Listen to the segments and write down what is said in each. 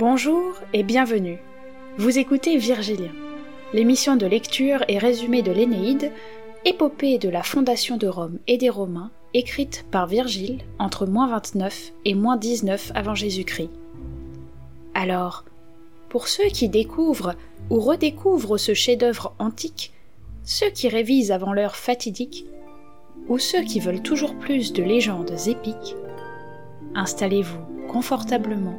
Bonjour et bienvenue. Vous écoutez Virgilien, l'émission de lecture et résumé de l'Énéide, épopée de la fondation de Rome et des Romains, écrite par Virgile entre moins 29 et moins 19 avant Jésus-Christ. Alors, pour ceux qui découvrent ou redécouvrent ce chef-d'œuvre antique, ceux qui révisent avant l'heure fatidique, ou ceux qui veulent toujours plus de légendes épiques, installez-vous confortablement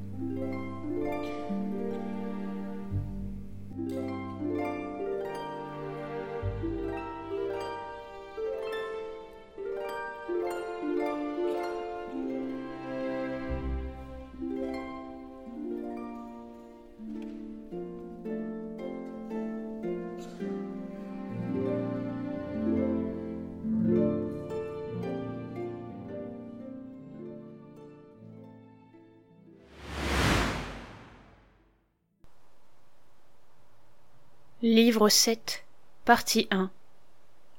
Livre 7, partie 1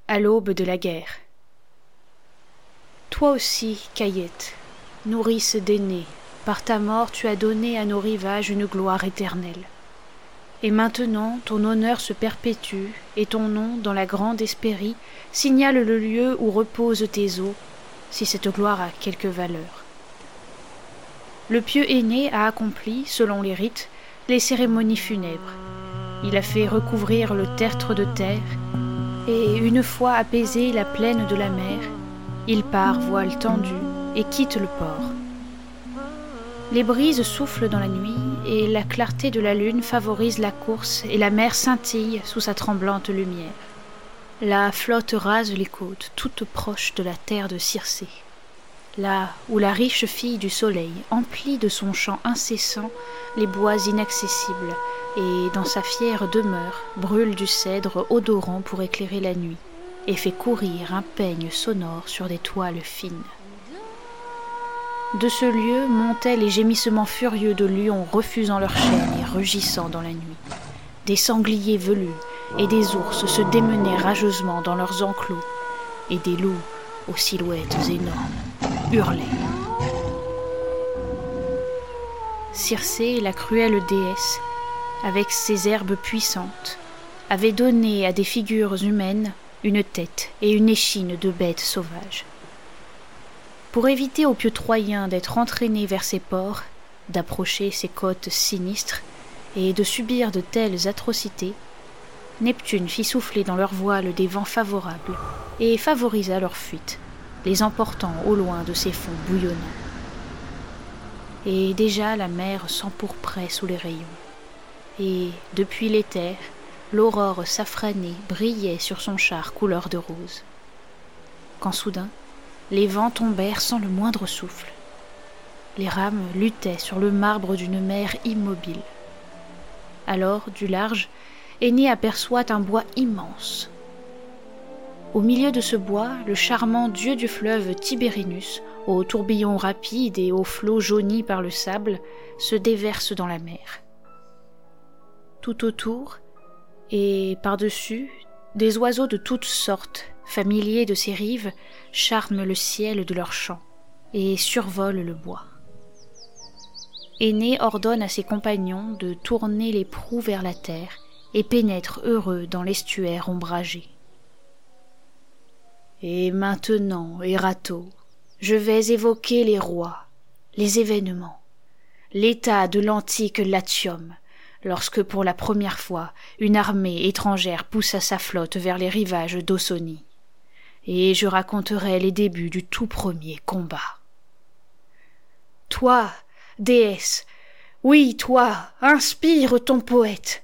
À l'aube de la guerre. Toi aussi, Caillette, nourrice d'aînés, par ta mort tu as donné à nos rivages une gloire éternelle. Et maintenant ton honneur se perpétue, et ton nom, dans la grande Hespérie, signale le lieu où reposent tes eaux, si cette gloire a quelque valeur. Le pieux aîné a accompli, selon les rites, les cérémonies funèbres il a fait recouvrir le tertre de terre, et une fois apaisé la plaine de la mer, il part voile tendu et quitte le port. Les brises soufflent dans la nuit, et la clarté de la lune favorise la course, et la mer scintille sous sa tremblante lumière. La flotte rase les côtes, toutes proches de la terre de Circé là où la riche fille du soleil emplit de son chant incessant les bois inaccessibles, et dans sa fière demeure brûle du cèdre odorant pour éclairer la nuit, et fait courir un peigne sonore sur des toiles fines. De ce lieu montaient les gémissements furieux de lions refusant leur chaîne et rugissant dans la nuit. Des sangliers velus et des ours se démenaient rageusement dans leurs enclos, et des loups aux silhouettes énormes hurlaient. Circé, la cruelle déesse, avec ses herbes puissantes, avait donné à des figures humaines une tête et une échine de bêtes sauvages. Pour éviter aux pieux Troyens d'être entraînés vers ces ports, d'approcher ces côtes sinistres et de subir de telles atrocités, Neptune fit souffler dans leurs voiles des vents favorables et favorisa leur fuite, les emportant au loin de ces fonds bouillonnants. Et déjà la mer s'empourprait sous les rayons et, depuis l'éther, l'aurore safranée brillait sur son char couleur de rose. Quand soudain, les vents tombèrent sans le moindre souffle. Les rames luttaient sur le marbre d'une mer immobile. Alors, du large, Aîné aperçoit un bois immense. Au milieu de ce bois, le charmant dieu du fleuve Tiberinus, aux tourbillons rapides et aux flots jaunis par le sable, se déverse dans la mer tout autour, et par-dessus, des oiseaux de toutes sortes, familiers de ces rives, charment le ciel de leurs chants et survolent le bois. Aîné ordonne à ses compagnons de tourner les proues vers la terre et pénètre heureux dans l'estuaire ombragé. Et maintenant, Erato, je vais évoquer les rois, les événements, l'état de l'antique Latium, lorsque pour la première fois une armée étrangère poussa sa flotte vers les rivages d'Ausonie. Et je raconterai les débuts du tout premier combat. Toi, déesse, oui, toi, inspire ton poète.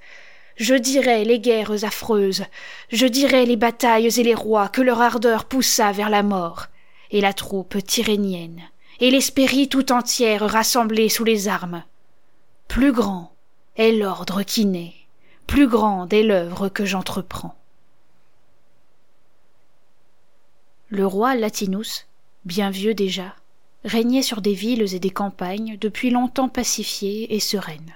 Je dirai les guerres affreuses, je dirai les batailles et les rois que leur ardeur poussa vers la mort, et la troupe tyrénienne, et l'Hespérie tout entière rassemblée sous les armes. Plus grand, est l'ordre qui naît, plus grande est l'œuvre que j'entreprends. Le roi Latinus, bien vieux déjà, régnait sur des villes et des campagnes depuis longtemps pacifiées et sereines.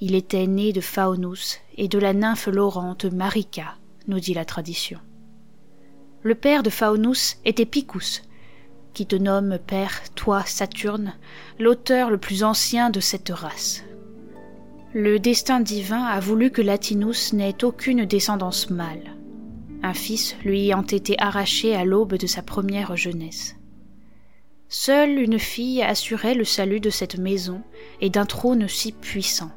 Il était né de Faunus et de la nymphe laurente Marica, nous dit la tradition. Le père de Faunus était Picus, qui te nomme père, toi, Saturne, l'auteur le plus ancien de cette race. Le destin divin a voulu que Latinus n'ait aucune descendance mâle, un fils lui ayant été arraché à l'aube de sa première jeunesse. Seule une fille assurait le salut de cette maison et d'un trône si puissant.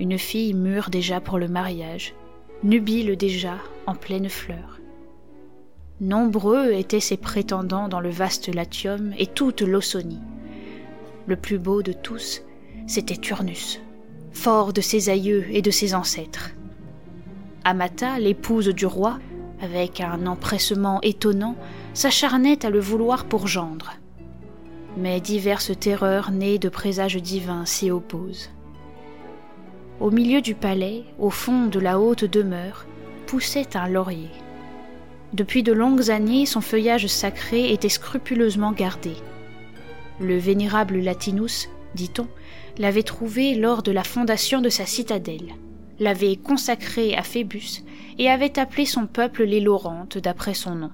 Une fille mûre déjà pour le mariage, nubile déjà en pleine fleur. Nombreux étaient ses prétendants dans le vaste Latium et toute l'Ausonie. Le plus beau de tous, c'était Turnus, fort de ses aïeux et de ses ancêtres. Amata, l'épouse du roi, avec un empressement étonnant, s'acharnait à le vouloir pour gendre. Mais diverses terreurs nées de présages divins s'y opposent. Au milieu du palais, au fond de la haute demeure, poussait un laurier. Depuis de longues années, son feuillage sacré était scrupuleusement gardé. Le vénérable Latinus, dit-on, l'avait trouvé lors de la fondation de sa citadelle, l'avait consacré à Phébus et avait appelé son peuple les Laurantes d'après son nom.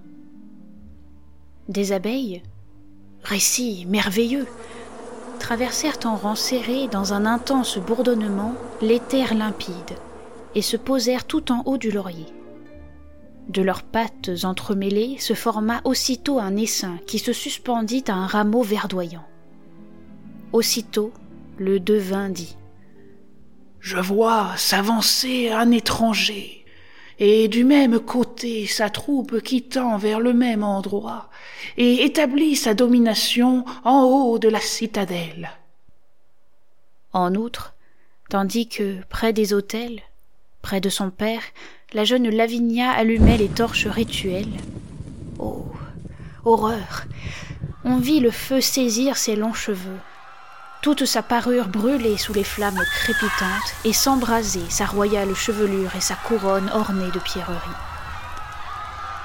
Des abeilles, récit merveilleux, traversèrent en rang serré dans un intense bourdonnement l'éther limpide et se posèrent tout en haut du laurier. De leurs pattes entremêlées se forma aussitôt un essaim qui se suspendit à un rameau verdoyant. Aussitôt, le devin dit Je vois s'avancer un étranger, et du même côté sa troupe qui tend vers le même endroit, et établit sa domination en haut de la citadelle. En outre, tandis que, près des autels, près de son père, la jeune Lavinia allumait les torches rituelles. Oh, horreur On vit le feu saisir ses longs cheveux, toute sa parure brûler sous les flammes crépitantes et s'embraser sa royale chevelure et sa couronne ornée de pierreries.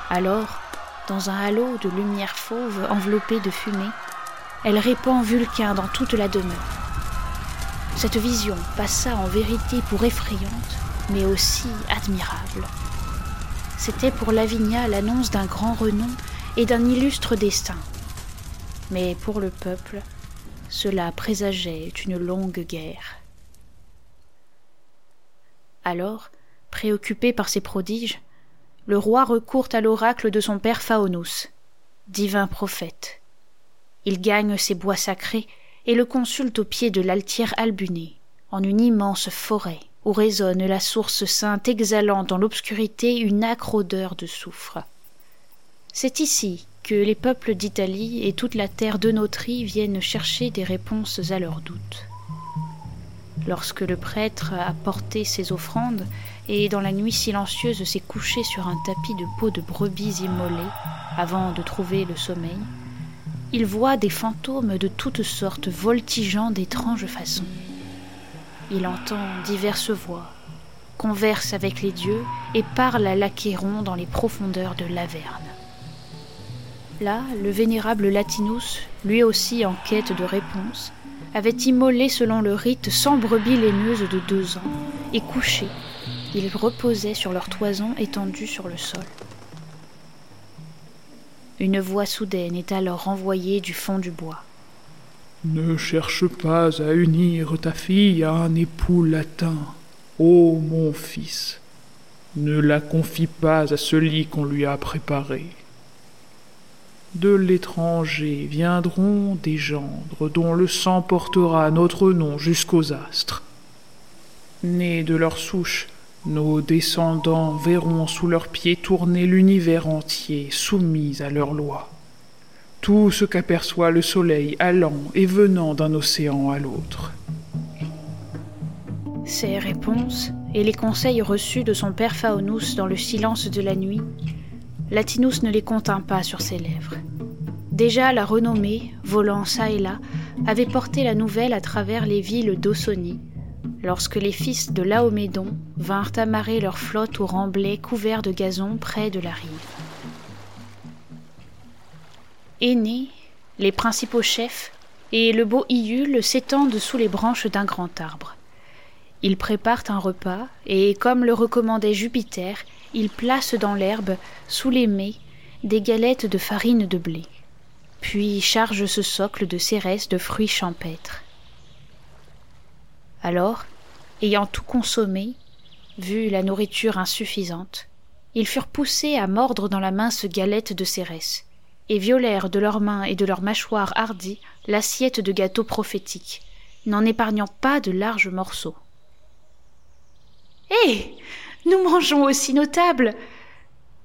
Alors, dans un halo de lumière fauve enveloppée de fumée, elle répand Vulcain dans toute la demeure. Cette vision passa en vérité pour effrayante, mais aussi admirable. C'était pour Lavinia l'annonce d'un grand renom et d'un illustre destin. Mais pour le peuple, cela présageait une longue guerre. Alors, préoccupé par ces prodiges, le roi recourt à l'oracle de son père Phaonous, divin prophète. Il gagne ses bois sacrés et le consulte au pied de l'altière albunée, en une immense forêt où résonne la source sainte exhalant dans l'obscurité une âcre odeur de soufre. C'est ici les peuples d'Italie et toute la terre de Notrie viennent chercher des réponses à leurs doutes. Lorsque le prêtre a porté ses offrandes et dans la nuit silencieuse s'est couché sur un tapis de peau de brebis immolées avant de trouver le sommeil, il voit des fantômes de toutes sortes voltigeant d'étranges façons. Il entend diverses voix, converse avec les dieux et parle à l'Achéron dans les profondeurs de l'Averne. Là, le vénérable Latinus, lui aussi en quête de réponse, avait immolé selon le rite cent brebis laineuses de deux ans, et couché, ils reposaient sur leur toison étendue sur le sol. Une voix soudaine est alors envoyée du fond du bois. Ne cherche pas à unir ta fille à un époux latin, ô mon fils. Ne la confie pas à celui qu'on lui a préparé. De l'étranger viendront des gendres dont le sang portera notre nom jusqu'aux astres. Nés de leur souche, nos descendants verront sous leurs pieds tourner l'univers entier soumis à leurs lois. Tout ce qu'aperçoit le soleil allant et venant d'un océan à l'autre. Ces réponses et les conseils reçus de son père Phaonous dans le silence de la nuit Latinus ne les contint pas sur ses lèvres. Déjà la renommée, volant çà et là, avait porté la nouvelle à travers les villes d'Ausonie, lorsque les fils de Laomédon vinrent amarrer leur flotte au remblai couvert de gazon près de la rive. Aînés, les principaux chefs et le beau Iule s'étendent sous les branches d'un grand arbre. Ils préparent un repas, et comme le recommandait Jupiter, ils placent dans l'herbe, sous les mets, des galettes de farine de blé. puis charge ce socle de cérès de fruits champêtres. Alors, ayant tout consommé, vu la nourriture insuffisante, ils furent poussés à mordre dans la mince galette de cérès, et violèrent de leurs mains et de leurs mâchoires hardies l'assiette de gâteau prophétique, n'en épargnant pas de larges morceaux. Hé Nous mangeons aussi nos tables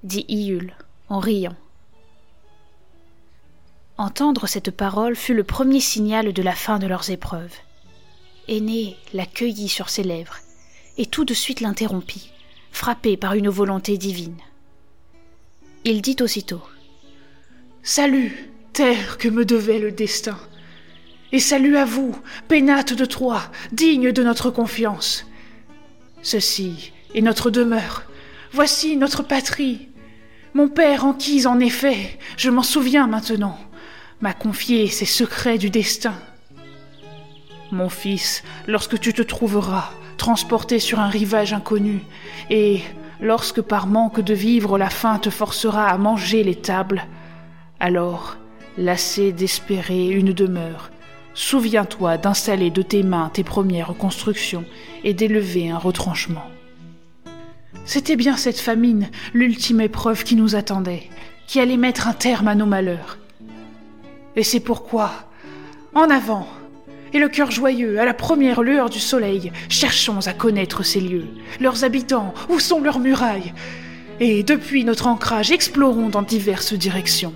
dit Iule en riant. Entendre cette parole fut le premier signal de la fin de leurs épreuves. Aîné la cueillit sur ses lèvres, et tout de suite l'interrompit, frappé par une volonté divine. Il dit aussitôt Salut, terre que me devait le destin. Et salut à vous, pénates de Troie, dignes de notre confiance. Ceci est notre demeure. Voici notre patrie. Mon père enquise en effet, je m'en souviens maintenant, m'a confié ses secrets du destin. Mon fils, lorsque tu te trouveras transporté sur un rivage inconnu, et lorsque par manque de vivre la faim te forcera à manger les tables, alors, lassé d'espérer une demeure, souviens-toi d'installer de tes mains tes premières constructions et d'élever un retranchement. C'était bien cette famine, l'ultime épreuve qui nous attendait, qui allait mettre un terme à nos malheurs. Et c'est pourquoi, en avant, et le cœur joyeux, à la première lueur du soleil, cherchons à connaître ces lieux, leurs habitants, où sont leurs murailles, et depuis notre ancrage, explorons dans diverses directions.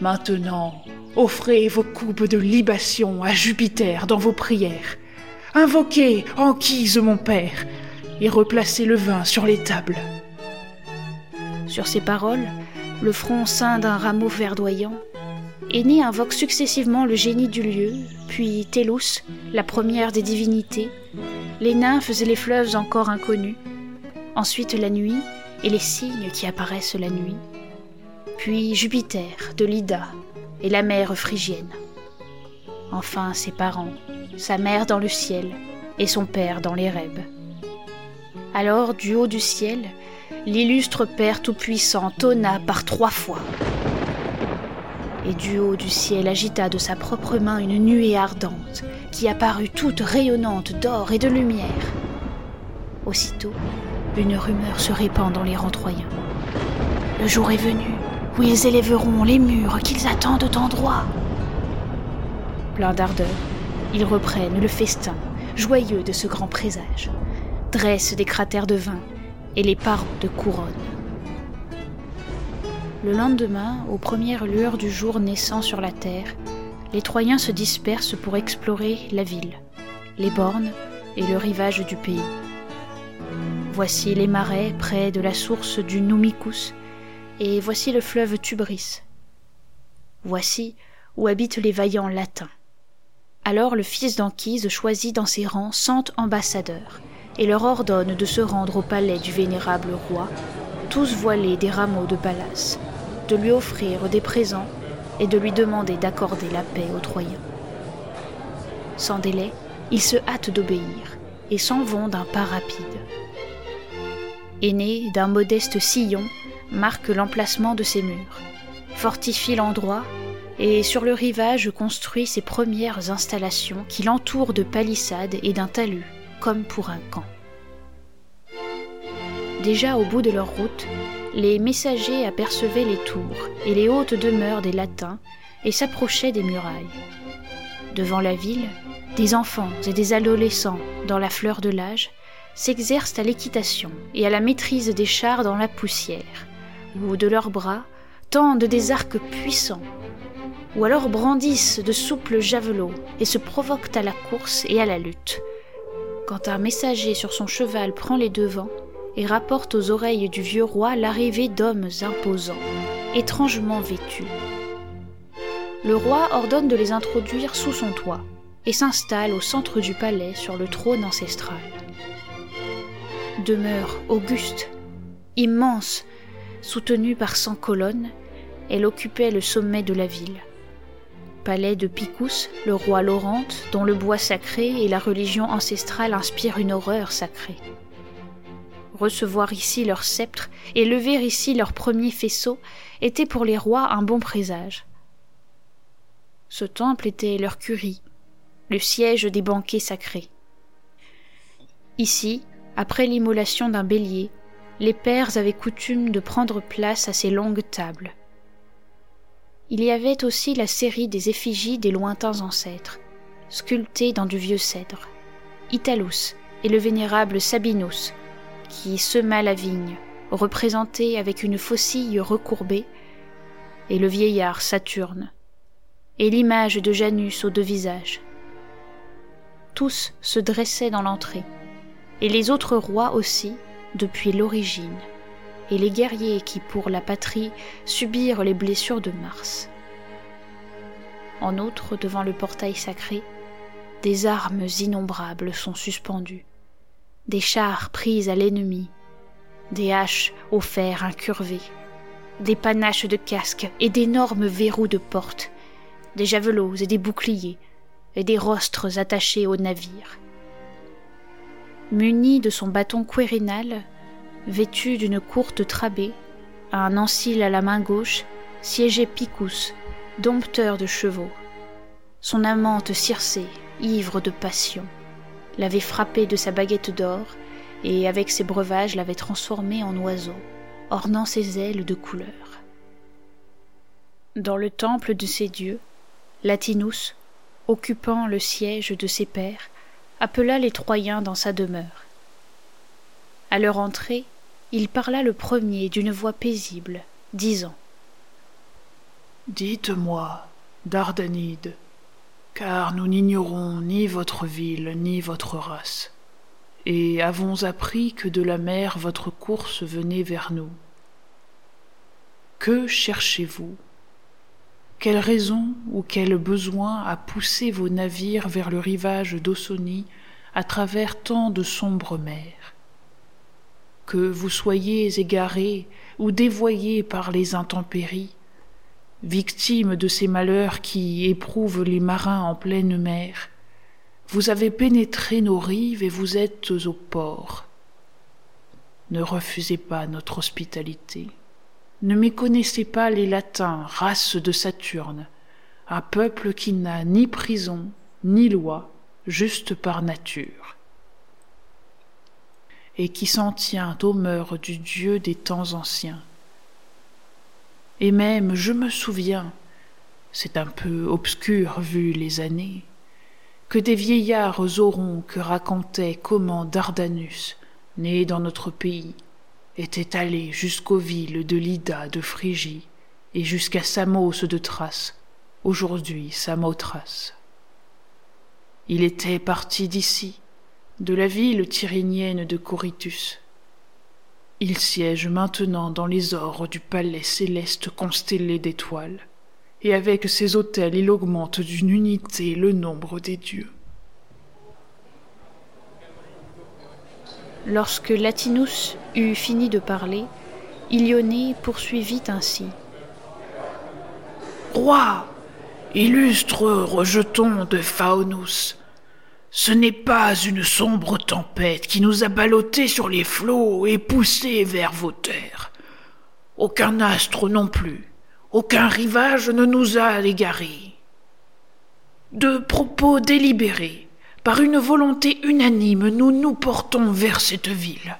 Maintenant, offrez vos coupes de libation à Jupiter dans vos prières. Invoquez Anquise mon père, et replacer le vin sur les tables. Sur ces paroles, le front ceint d'un rameau verdoyant, Aîné invoque successivement le génie du lieu, puis Télus, la première des divinités, les nymphes et les fleuves encore inconnus, ensuite la nuit et les signes qui apparaissent la nuit, puis Jupiter de l'Ida et la mer phrygienne. Enfin ses parents, sa mère dans le ciel et son père dans les rêves. Alors, du haut du ciel, l'illustre Père Tout-Puissant tonna par trois fois. Et du haut du ciel agita de sa propre main une nuée ardente, qui apparut toute rayonnante d'or et de lumière. Aussitôt, une rumeur se répand dans les rangs troyens. Le jour est venu où ils élèveront les murs qu'ils attendent d'endroit. Pleins d'ardeur, ils reprennent le festin, joyeux de ce grand présage dressent des cratères de vin et les parents de couronne. Le lendemain, aux premières lueurs du jour naissant sur la terre, les Troyens se dispersent pour explorer la ville, les bornes et le rivage du pays. Voici les marais près de la source du Numicus, et voici le fleuve Tubris. Voici où habitent les vaillants latins. Alors le fils d'Anquise choisit dans ses rangs cent ambassadeurs, et leur ordonne de se rendre au palais du vénérable roi, tous voilés des rameaux de Pallas, de lui offrir des présents et de lui demander d'accorder la paix aux Troyens. Sans délai, ils se hâtent d'obéir et s'en vont d'un pas rapide. Aîné d'un modeste sillon marque l'emplacement de ses murs, fortifie l'endroit et sur le rivage construit ses premières installations qui l'entourent de palissades et d'un talus comme pour un camp. Déjà au bout de leur route, les messagers apercevaient les tours et les hautes demeures des Latins et s'approchaient des murailles. Devant la ville, des enfants et des adolescents, dans la fleur de l'âge, s'exercent à l'équitation et à la maîtrise des chars dans la poussière, ou de leurs bras tendent des arcs puissants, ou alors brandissent de souples javelots et se provoquent à la course et à la lutte, quand un messager sur son cheval prend les devants et rapporte aux oreilles du vieux roi l'arrivée d'hommes imposants, étrangement vêtus. Le roi ordonne de les introduire sous son toit et s'installe au centre du palais sur le trône ancestral. Demeure auguste, immense, soutenue par cent colonnes, elle occupait le sommet de la ville palais de Picus, le roi Laurente, dont le bois sacré et la religion ancestrale inspirent une horreur sacrée. Recevoir ici leur sceptre et lever ici leur premier faisceau était pour les rois un bon présage, Ce temple était leur curie, le siège des banquets sacrés. Ici, après l'immolation d'un bélier, les pères avaient coutume de prendre place à ces longues tables. Il y avait aussi la série des effigies des lointains ancêtres, sculptées dans du vieux cèdre. Italus et le vénérable Sabinus, qui sema la vigne, représenté avec une faucille recourbée, et le vieillard Saturne, et l'image de Janus aux deux visages. Tous se dressaient dans l'entrée, et les autres rois aussi, depuis l'origine, et les guerriers qui, pour la patrie, subirent les blessures de Mars. En outre, devant le portail sacré, des armes innombrables sont suspendues, des chars pris à l'ennemi, des haches au fer incurvé, des panaches de casques et d'énormes verrous de porte, des javelots et des boucliers, et des rostres attachés aux navires. Muni de son bâton quirinal, vêtu d'une courte trabée, un ancile à la main gauche, siégeait Picus, dompteur de chevaux. Son amante Circé, ivre de passion, l'avait frappé de sa baguette d'or et avec ses breuvages l'avait transformé en oiseau, ornant ses ailes de couleur. Dans le temple de ses dieux, Latinus, occupant le siège de ses pères, appela les Troyens dans sa demeure. À leur entrée, il parla le premier d'une voix paisible, disant. Dites-moi, Dardanide, car nous n'ignorons ni votre ville ni votre race, et avons appris que de la mer votre course venait vers nous. Que cherchez-vous? Quelle raison ou quel besoin a poussé vos navires vers le rivage d'Ossonie à travers tant de sombres mers? Que vous soyez égarés ou dévoyés par les intempéries, victime de ces malheurs qui éprouvent les marins en pleine mer. Vous avez pénétré nos rives et vous êtes au port. Ne refusez pas notre hospitalité. Ne méconnaissez pas les Latins, race de Saturne, un peuple qui n'a ni prison, ni loi, juste par nature, et qui s'en tient aux mœurs du Dieu des temps anciens et même je me souviens, c'est un peu obscur vu les années, que des vieillards que racontaient comment Dardanus, né dans notre pays, était allé jusqu'aux villes de Lydda de Phrygie et jusqu'à Samos de Thrace, aujourd'hui Samothrace. Il était parti d'ici, de la ville tyrrhénienne de Corythus, il siège maintenant dans les ors du palais céleste constellé d'étoiles, et avec ses autels il augmente d'une unité le nombre des dieux. Lorsque Latinus eut fini de parler, Ilioné poursuivit ainsi. Roi, illustre rejeton de Faunus, ce n'est pas une sombre tempête qui nous a ballottés sur les flots et poussés vers vos terres. Aucun astre non plus, aucun rivage ne nous a égarés. De propos délibérés, par une volonté unanime, nous nous portons vers cette ville.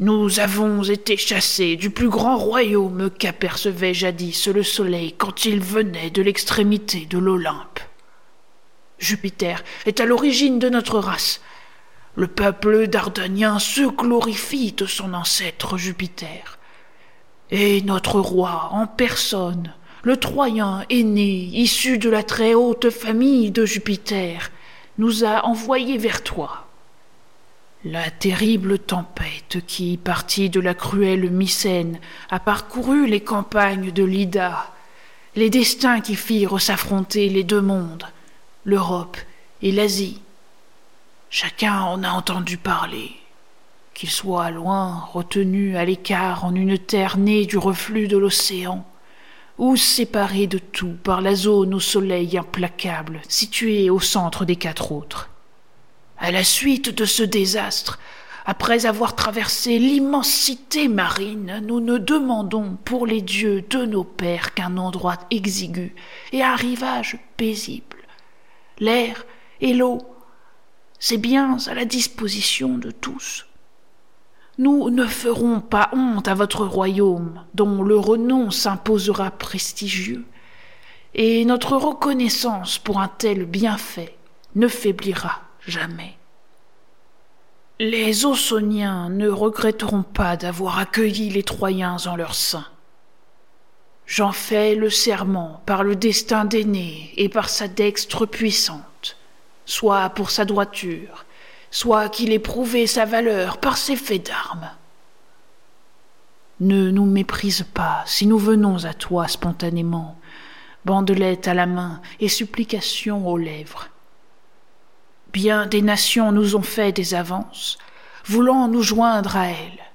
Nous avons été chassés du plus grand royaume qu'apercevait jadis le soleil quand il venait de l'extrémité de l'Olympe. Jupiter est à l'origine de notre race. Le peuple dardanien se glorifie de son ancêtre Jupiter. Et notre roi en personne, le Troyen aîné, issu de la très haute famille de Jupiter, nous a envoyés vers toi. La terrible tempête qui, partie de la cruelle Mycène, a parcouru les campagnes de l'Ida, les destins qui firent s'affronter les deux mondes, l'Europe et l'Asie. Chacun en a entendu parler, qu'il soit loin, retenu à l'écart en une terre née du reflux de l'océan, ou séparé de tout par la zone au soleil implacable située au centre des quatre autres. À la suite de ce désastre, Après avoir traversé l'immensité marine, nous ne demandons pour les dieux de nos pères qu'un endroit exigu et un rivage paisible. L'air et l'eau, c'est bien à la disposition de tous. Nous ne ferons pas honte à votre royaume, dont le renom s'imposera prestigieux, et notre reconnaissance pour un tel bienfait ne faiblira jamais. Les Ausoniens ne regretteront pas d'avoir accueilli les Troyens en leur sein. J'en fais le serment par le destin d'aîné et par sa dextre puissante, soit pour sa droiture, soit qu'il ait prouvé sa valeur par ses faits d'armes. Ne nous méprise pas si nous venons à toi spontanément, bandelette à la main et supplication aux lèvres. Bien des nations nous ont fait des avances, voulant nous joindre à elles.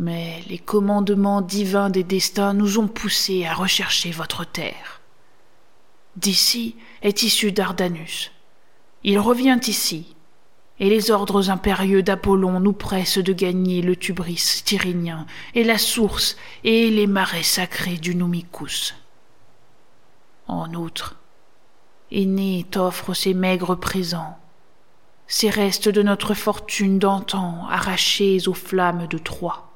Mais les commandements divins des destins nous ont poussés à rechercher votre terre. D'ici est issu Dardanus. Il revient ici, et les ordres impérieux d'Apollon nous pressent de gagner le Tubris tyrrhénien et la source et les marais sacrés du Numicus. En outre, Aîné t'offre ses maigres présents, ces restes de notre fortune d'antan arrachés aux flammes de Troie.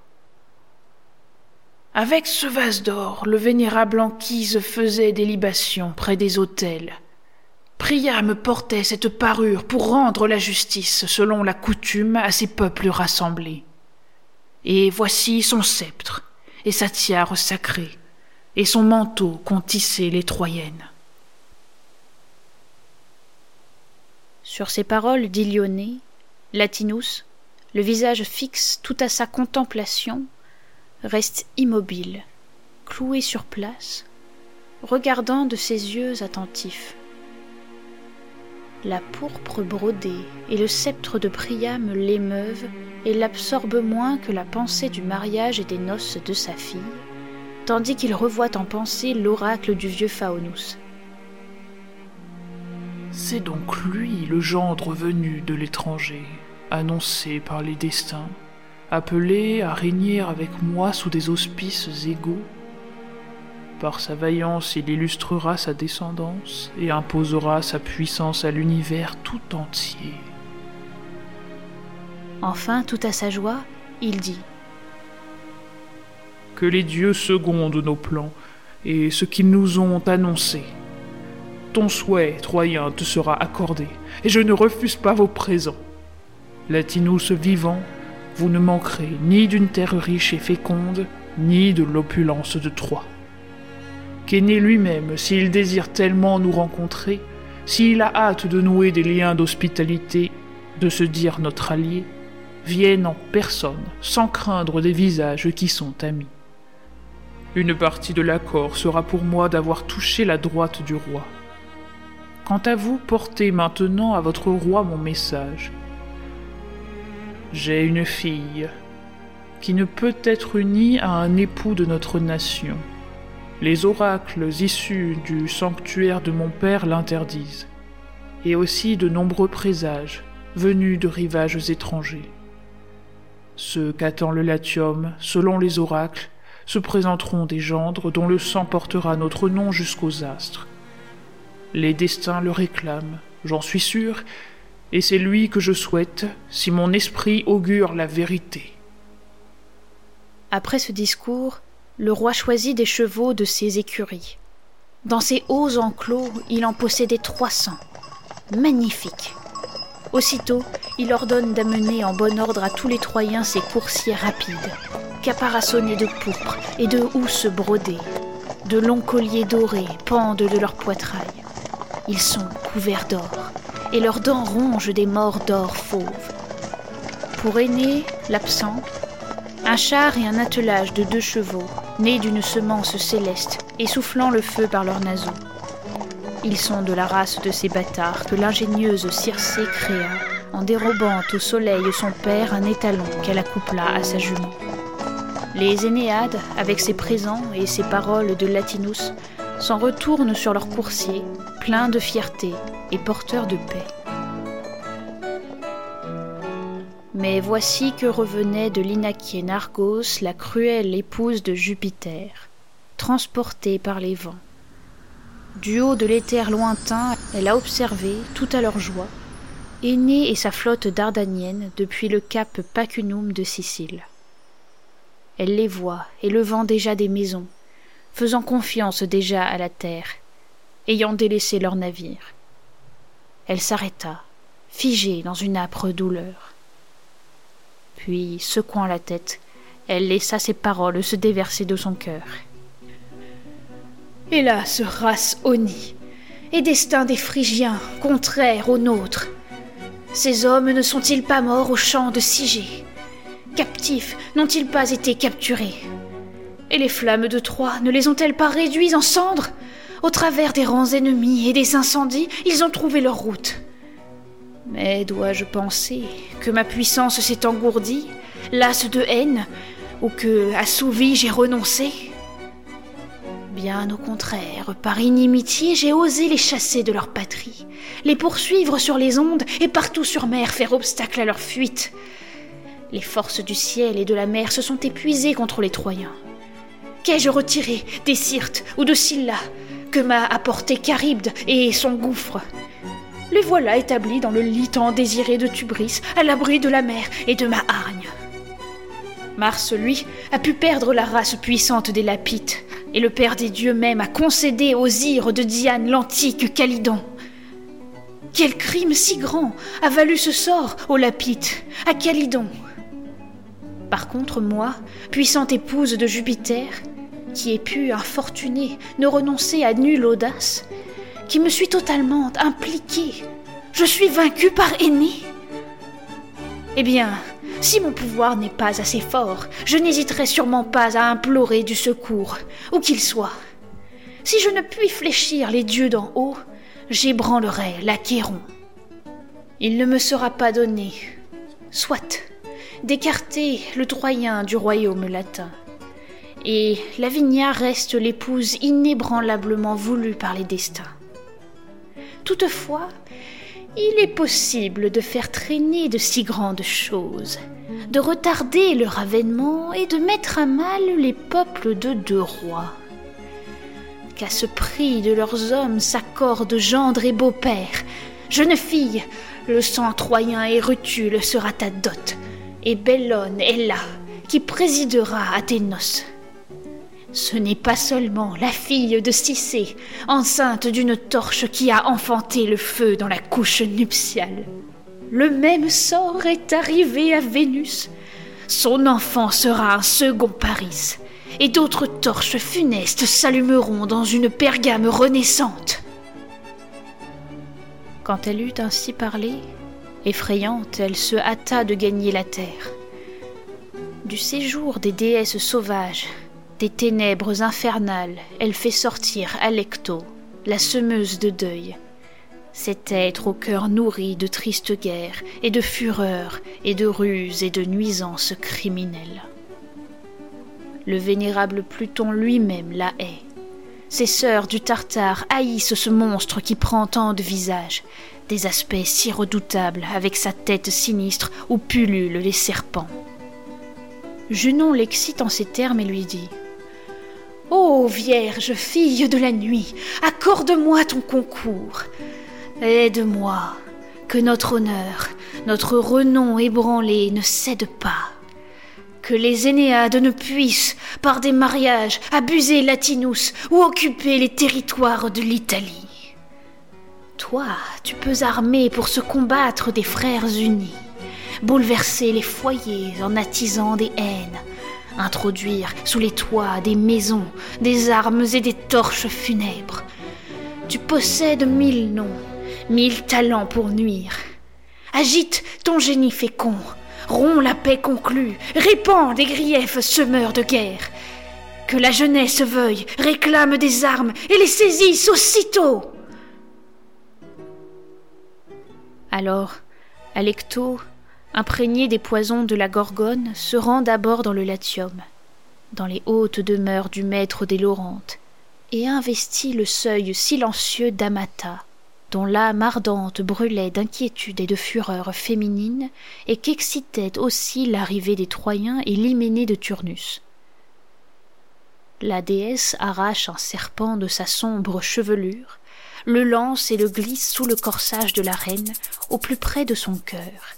Avec ce vase d'or, le vénérable Anquise faisait des libations près des autels, Priam portait cette parure pour rendre la justice selon la coutume à ces peuples rassemblés. Et voici son sceptre et sa tiare sacrée et son manteau qu'ont tissé les Troyennes. Sur ces paroles d'Ilioné, Latinus, le visage fixe tout à sa contemplation, reste immobile, cloué sur place, regardant de ses yeux attentifs la pourpre brodée et le sceptre de Priam l'émeuvent et l'absorbent moins que la pensée du mariage et des noces de sa fille, tandis qu'il revoit en pensée l'oracle du vieux Phaonus. C'est donc lui le gendre venu de l'étranger, annoncé par les destins, appelé à régner avec moi sous des auspices égaux par sa vaillance, il illustrera sa descendance et imposera sa puissance à l'univers tout entier. Enfin, tout à sa joie, il dit Que les dieux secondent nos plans et ce qu'ils nous ont annoncé. Ton souhait, Troyen, te sera accordé, et je ne refuse pas vos présents. Latinus vivant, vous ne manquerez ni d'une terre riche et féconde, ni de l'opulence de Troie qu'Aîné lui-même, s'il désire tellement nous rencontrer, s'il a hâte de nouer des liens d'hospitalité, de se dire notre allié, vienne en personne, sans craindre des visages qui sont amis. Une partie de l'accord sera pour moi d'avoir touché la droite du roi. Quant à vous, portez maintenant à votre roi mon message. J'ai une fille qui ne peut être unie à un époux de notre nation. Les oracles issus du sanctuaire de mon père l'interdisent, et aussi de nombreux présages venus de rivages étrangers. Ceux qu'attend le Latium, selon les oracles, se présenteront des gendres dont le sang portera notre nom jusqu'aux astres. Les destins le réclament, j'en suis sûr, et c'est lui que je souhaite si mon esprit augure la vérité. Après ce discours, le roi choisit des chevaux de ses écuries. Dans ses hauts enclos, il en possédait trois cents, magnifiques. Aussitôt, il ordonne d'amener en bon ordre à tous les Troyens ses coursiers rapides, caparaçonnés de pourpre et de housses brodées. De longs colliers dorés pendent de leurs poitrails. Ils sont couverts d'or, et leurs dents rongent des morts d'or fauve. Pour aîné, l'absent, un char et un attelage de deux chevaux, nés d'une semence céleste et soufflant le feu par leurs naseaux. Ils sont de la race de ces bâtards que l'ingénieuse Circé créa en dérobant au soleil son père un étalon qu'elle accoupla à sa jument. Les Énéades, avec ses présents et ses paroles de Latinus, s'en retournent sur leurs coursiers, pleins de fierté et porteurs de paix. Mais voici que revenait de l'Inakienne Argos la cruelle épouse de Jupiter, transportée par les vents. Du haut de l'éther lointain, elle a observé, tout à leur joie, Aînée et sa flotte dardanienne depuis le cap Pacunum de Sicile. Elle les voit, élevant déjà des maisons, faisant confiance déjà à la terre, ayant délaissé leurs navires. Elle s'arrêta, figée dans une âpre douleur. Puis, secouant la tête, elle laissa ses paroles se déverser de son cœur. Hélas, race honnie, et destin des Phrygiens, contraire au nôtre. Ces hommes ne sont-ils pas morts au champ de Sigé Captifs n'ont-ils pas été capturés? Et les flammes de Troie ne les ont-elles pas réduits en cendres? Au travers des rangs ennemis et des incendies, ils ont trouvé leur route. Mais dois-je penser que ma puissance s'est engourdie, lasse de haine, ou que, assouvi, j'ai renoncé? Bien au contraire, par inimitié, j'ai osé les chasser de leur patrie, les poursuivre sur les ondes et partout sur mer faire obstacle à leur fuite. Les forces du ciel et de la mer se sont épuisées contre les Troyens. Qu'ai-je retiré des Syrtes ou de Scylla? Que m'a apporté Charybde et son gouffre Les voilà établis dans le lit tant désiré de Tubris, à l'abri de la mer et de ma hargne. Mars, lui, a pu perdre la race puissante des Lapites, et le Père des dieux même a concédé aux ires de Diane l'antique Calydon. Quel crime si grand a valu ce sort aux Lapites, à Calydon? Par contre, moi, puissante épouse de Jupiter, qui ai pu, infortunée, ne renoncer à nulle audace, qui me suis totalement impliquée, je suis vaincue par Aînée Eh bien, si mon pouvoir n'est pas assez fort, je n'hésiterai sûrement pas à implorer du secours, où qu'il soit. Si je ne puis fléchir les dieux d'en haut, j'ébranlerai l'Achéron. Il ne me sera pas donné, soit, d'écarter le Troyen du royaume latin. Et Lavinia reste l'épouse inébranlablement voulue par les destins. Toutefois, il est possible de faire traîner de si grandes choses, de retarder leur avènement et de mettre à mal les peuples de deux rois. Qu'à ce prix de leurs hommes s'accordent gendre et beau-père. Jeune fille, le sang troyen et rutule sera ta dot, et Bellone est là, qui présidera à tes noces. Ce n'est pas seulement la fille de Cicée, enceinte d'une torche qui a enfanté le feu dans la couche nuptiale. Le même sort est arrivé à Vénus. Son enfant sera un second Paris, et d'autres torches funestes s'allumeront dans une Pergame renaissante. Quand elle eut ainsi parlé, effrayante, elle se hâta de gagner la terre. Du séjour des déesses sauvages, des ténèbres infernales, elle fait sortir Alecto, la semeuse de deuil, cet être au cœur nourri de tristes guerres et de fureur et de ruses et de nuisances criminelles. Le vénérable Pluton lui-même la hait. Ses sœurs du Tartare haïssent ce monstre qui prend tant de visages, des aspects si redoutables avec sa tête sinistre où pullulent les serpents. Junon l'excite en ces termes et lui dit Ô Vierge, fille de la nuit, accorde-moi ton concours. Aide-moi, que notre honneur, notre renom ébranlé ne cède pas. Que les Énéades ne puissent, par des mariages, abuser Latinus ou occuper les territoires de l'Italie. Toi, tu peux armer pour se combattre des frères unis, bouleverser les foyers en attisant des haines, introduire sous les toits des maisons, des armes et des torches funèbres. Tu possèdes mille noms, mille talents pour nuire. Agite ton génie fécond, romps la paix conclue, répands des griefs semeurs de guerre. Que la jeunesse veuille, réclame des armes et les saisisse aussitôt. Alors, Alecto imprégné des poisons de la Gorgone, se rend d'abord dans le Latium, dans les hautes demeures du maître des Laurentes, et investit le seuil silencieux d'Amata, dont l'âme ardente brûlait d'inquiétude et de fureur féminine, et qu'excitait aussi l'arrivée des Troyens et l'hyménée de Turnus. La déesse arrache un serpent de sa sombre chevelure, le lance et le glisse sous le corsage de la reine, au plus près de son cœur.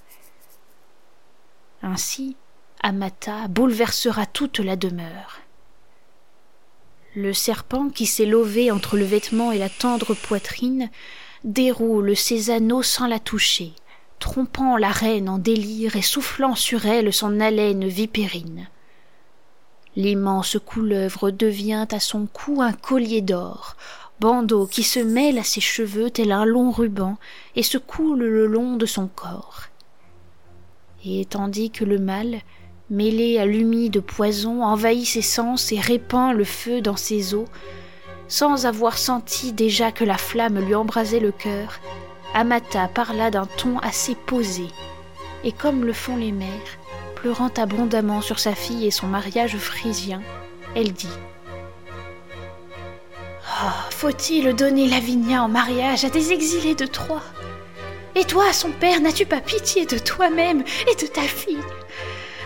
Ainsi, Amata bouleversera toute la demeure. Le serpent qui s'est lové entre le vêtement et la tendre poitrine déroule ses anneaux sans la toucher, trompant la reine en délire et soufflant sur elle son haleine vipérine. L'immense couleuvre devient à son cou un collier d'or, bandeau qui se mêle à ses cheveux tel un long ruban et se coule le long de son corps. Et tandis que le mal, mêlé à l'humide poison, envahit ses sens et répand le feu dans ses os, sans avoir senti déjà que la flamme lui embrasait le cœur, Amata parla d'un ton assez posé, et comme le font les mères, pleurant abondamment sur sa fille et son mariage phrysien, elle dit oh, Faut-il donner Lavinia en mariage à des exilés de Troie? Et toi, son père, n'as-tu pas pitié de toi-même et de ta fille?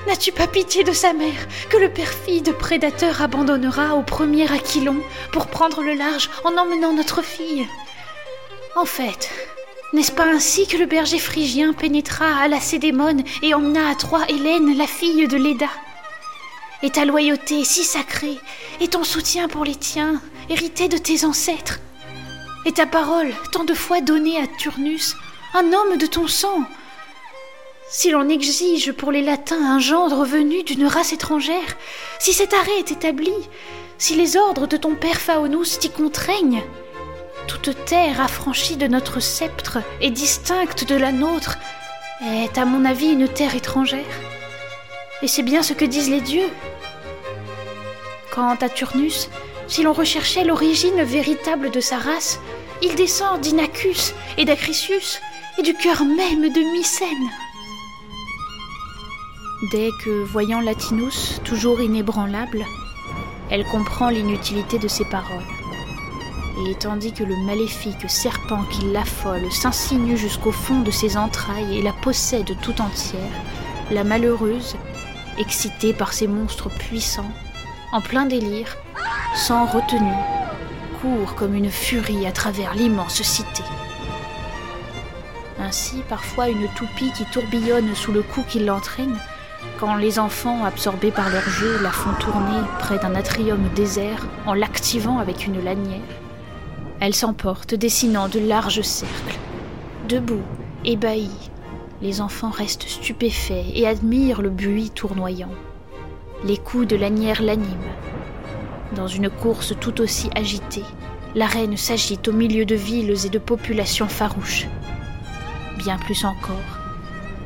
N'as-tu pas pitié de sa mère, que le perfide prédateur abandonnera au premier Aquilon pour prendre le large en emmenant notre fille? En fait, n'est-ce pas ainsi que le berger phrygien pénétra à la Cédémone et emmena à Troie Hélène, la fille de Léda? Et ta loyauté si sacrée, et ton soutien pour les tiens, hérité de tes ancêtres, et ta parole tant de fois donnée à Turnus, un homme de ton sang, si l'on exige pour les latins un gendre venu d'une race étrangère, si cet arrêt est établi, si les ordres de ton père Phaonus t'y contraignent, toute terre affranchie de notre sceptre et distincte de la nôtre est, à mon avis, une terre étrangère. Et c'est bien ce que disent les dieux. Quant à Turnus, si l'on recherchait l'origine véritable de sa race, il descend d'Inachus et d'Acrisius et du cœur même de Mycène. Dès que, voyant Latinus, toujours inébranlable, elle comprend l'inutilité de ses paroles. Et tandis que le maléfique serpent qui l'affole s'insinue jusqu'au fond de ses entrailles et la possède tout entière, la malheureuse, excitée par ces monstres puissants, en plein délire, sans retenue, court comme une furie à travers l'immense cité. Ainsi, parfois, une toupie qui tourbillonne sous le cou qui l'entraîne quand les enfants, absorbés par leur jeu, la font tourner près d'un atrium désert en l'activant avec une lanière, elle s'emporte, dessinant de larges cercles. Debout, ébahis, les enfants restent stupéfaits et admirent le buis tournoyant. Les coups de lanière l'animent. Dans une course tout aussi agitée, la reine s'agite au milieu de villes et de populations farouches. Bien plus encore,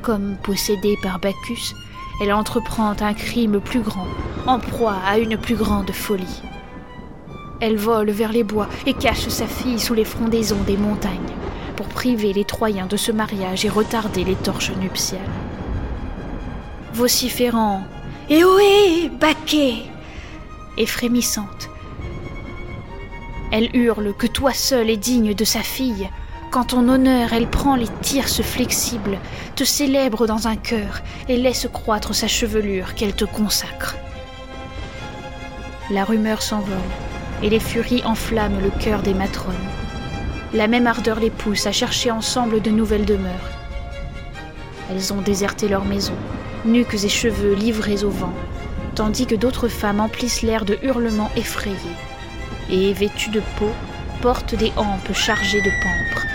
comme possédée par Bacchus, elle entreprend un crime plus grand, en proie à une plus grande folie. Elle vole vers les bois et cache sa fille sous les frondaisons des montagnes, pour priver les Troyens de ce mariage et retarder les torches nuptiales. Vociférant Et ohé, Bacché et frémissante, elle hurle que toi seul es digne de sa fille, quand ton honneur elle prend les tierces flexibles, te célèbre dans un cœur et laisse croître sa chevelure qu'elle te consacre. La rumeur s'envole et les furies enflamment le cœur des matrones. La même ardeur les pousse à chercher ensemble de nouvelles demeures. Elles ont déserté leur maison, nuques et cheveux livrés au vent, tandis que d'autres femmes emplissent l'air de hurlements effrayés, et, vêtues de peau, portent des hampes chargées de pampres.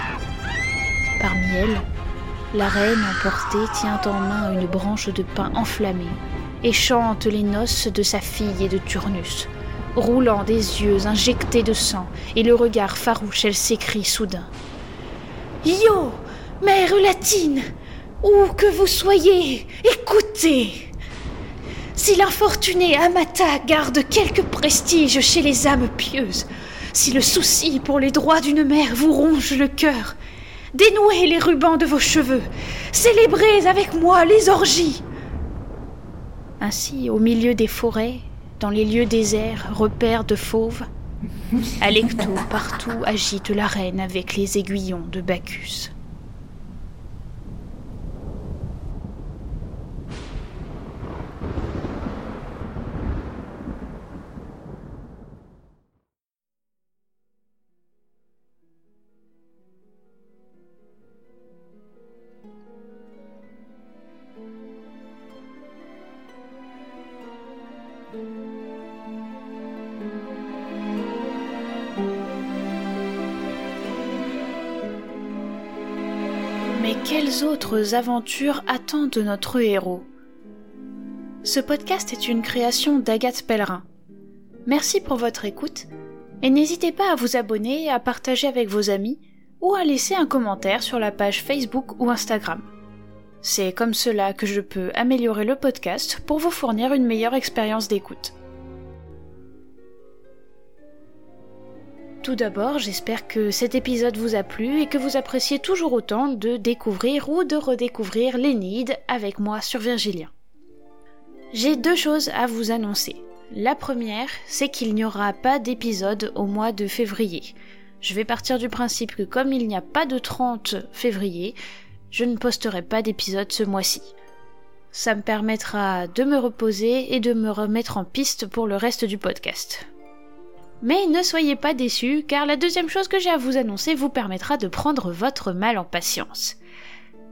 La reine emportée tient en main une branche de pin enflammée et chante les noces de sa fille et de Turnus. Roulant des yeux injectés de sang et le regard farouche, elle s'écrie soudain. Yo, mère latine, où que vous soyez, écoutez. Si l'infortuné Amata garde quelque prestige chez les âmes pieuses, si le souci pour les droits d'une mère vous ronge le cœur, Dénouez les rubans de vos cheveux. Célébrez avec moi les orgies. Ainsi, au milieu des forêts, dans les lieux déserts, repères de fauves, Alecto partout agite la reine avec les aiguillons de Bacchus. Quelles autres aventures attendent notre héros? Ce podcast est une création d'Agathe Pellerin. Merci pour votre écoute et n'hésitez pas à vous abonner, à partager avec vos amis ou à laisser un commentaire sur la page Facebook ou Instagram. C'est comme cela que je peux améliorer le podcast pour vous fournir une meilleure expérience d'écoute. Tout d'abord, j'espère que cet épisode vous a plu et que vous appréciez toujours autant de découvrir ou de redécouvrir l'Énéide avec moi sur Virgilien. J'ai deux choses à vous annoncer. La première, c'est qu'il n'y aura pas d'épisode au mois de février. Je vais partir du principe que comme il n'y a pas de 30 février, je ne posterai pas d'épisode ce mois-ci. Ça me permettra de me reposer et de me remettre en piste pour le reste du podcast. Mais ne soyez pas déçus, car la deuxième chose que j'ai à vous annoncer vous permettra de prendre votre mal en patience.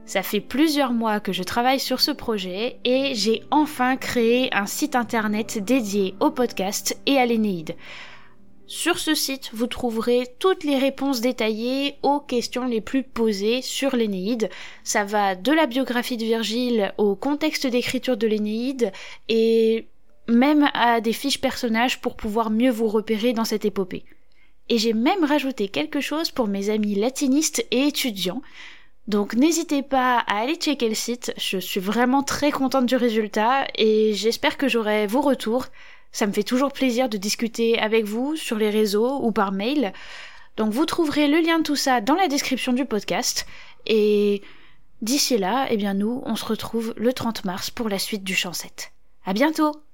Ça fait plusieurs mois que je travaille sur ce projet et j'ai enfin créé un site internet dédié au podcast et à l'Énéide. Sur ce site, vous trouverez toutes les réponses détaillées aux questions les plus posées sur l'Énéide. Ça va de la biographie de Virgile au contexte d'écriture de l'Énéide et même à des fiches personnages pour pouvoir mieux vous repérer dans cette épopée. Et j'ai même rajouté quelque chose pour mes amis latinistes et étudiants. Donc n'hésitez pas à aller checker le site, je suis vraiment très contente du résultat et j'espère que j'aurai vos retours. Ça me fait toujours plaisir de discuter avec vous sur les réseaux ou par mail. Donc vous trouverez le lien de tout ça dans la description du podcast. Et d'ici là, eh bien nous, on se retrouve le 30 mars pour la suite du Chancette. À bientôt!